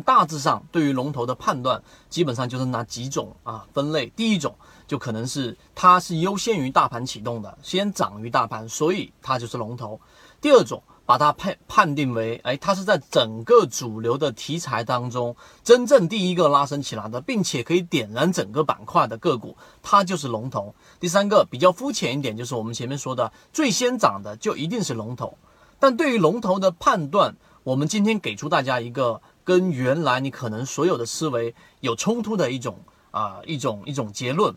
大致上对于龙头的判断，基本上就是那几种啊分类。第一种就可能是它是优先于大盘启动的，先涨于大盘，所以它就是龙头。第二种。把它判判定为，哎，它是在整个主流的题材当中真正第一个拉升起来的，并且可以点燃整个板块的个股，它就是龙头。第三个比较肤浅一点，就是我们前面说的最先涨的就一定是龙头。但对于龙头的判断，我们今天给出大家一个跟原来你可能所有的思维有冲突的一种啊一种一种结论。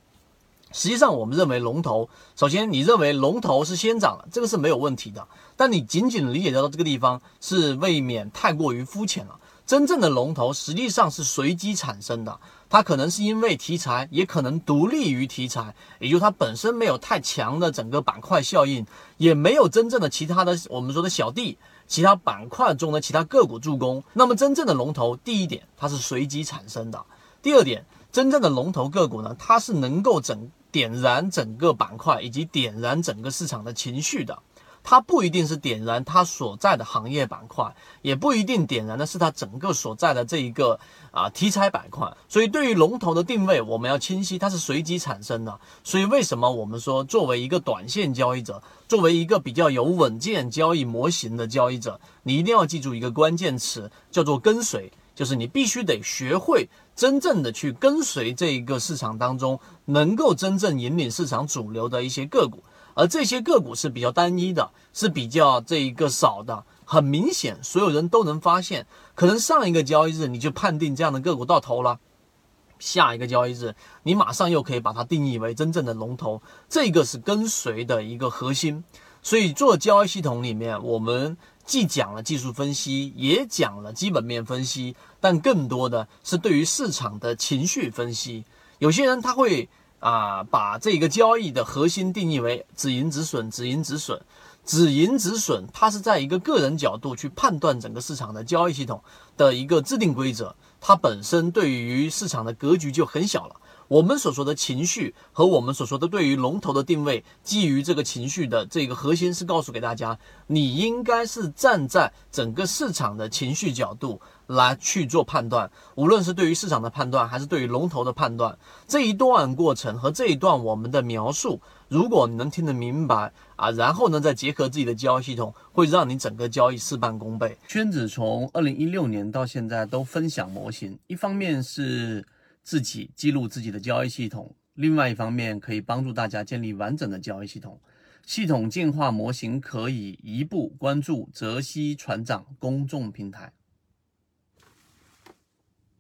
实际上，我们认为龙头，首先你认为龙头是先涨了，这个是没有问题的。但你仅仅理解到这个地方，是未免太过于肤浅了。真正的龙头实际上是随机产生的，它可能是因为题材，也可能独立于题材，也就它本身没有太强的整个板块效应，也没有真正的其他的我们说的小弟，其他板块中的其他个股助攻。那么真正的龙头，第一点它是随机产生的，第二点，真正的龙头个股呢，它是能够整。点燃整个板块以及点燃整个市场的情绪的，它不一定是点燃它所在的行业板块，也不一定点燃的是它整个所在的这一个啊题材板块。所以对于龙头的定位，我们要清晰，它是随机产生的。所以为什么我们说，作为一个短线交易者，作为一个比较有稳健交易模型的交易者，你一定要记住一个关键词，叫做跟随。就是你必须得学会真正的去跟随这一个市场当中，能够真正引领市场主流的一些个股，而这些个股是比较单一的，是比较这一个少的。很明显，所有人都能发现，可能上一个交易日你就判定这样的个股到头了，下一个交易日你马上又可以把它定义为真正的龙头，这个是跟随的一个核心。所以做交易系统里面，我们。既讲了技术分析，也讲了基本面分析，但更多的是对于市场的情绪分析。有些人他会啊，把这个交易的核心定义为止盈止损，止盈止损，止盈止损。它是在一个个人角度去判断整个市场的交易系统的一个制定规则，它本身对于市场的格局就很小了。我们所说的情绪和我们所说的对于龙头的定位，基于这个情绪的这个核心是告诉给大家，你应该是站在整个市场的情绪角度来去做判断，无论是对于市场的判断，还是对于龙头的判断，这一段过程和这一段我们的描述，如果你能听得明白啊，然后呢再结合自己的交易系统，会让你整个交易事半功倍。圈子从二零一六年到现在都分享模型，一方面是。自己记录自己的交易系统，另外一方面可以帮助大家建立完整的交易系统。系统进化模型可以一步关注泽西船长公众平台。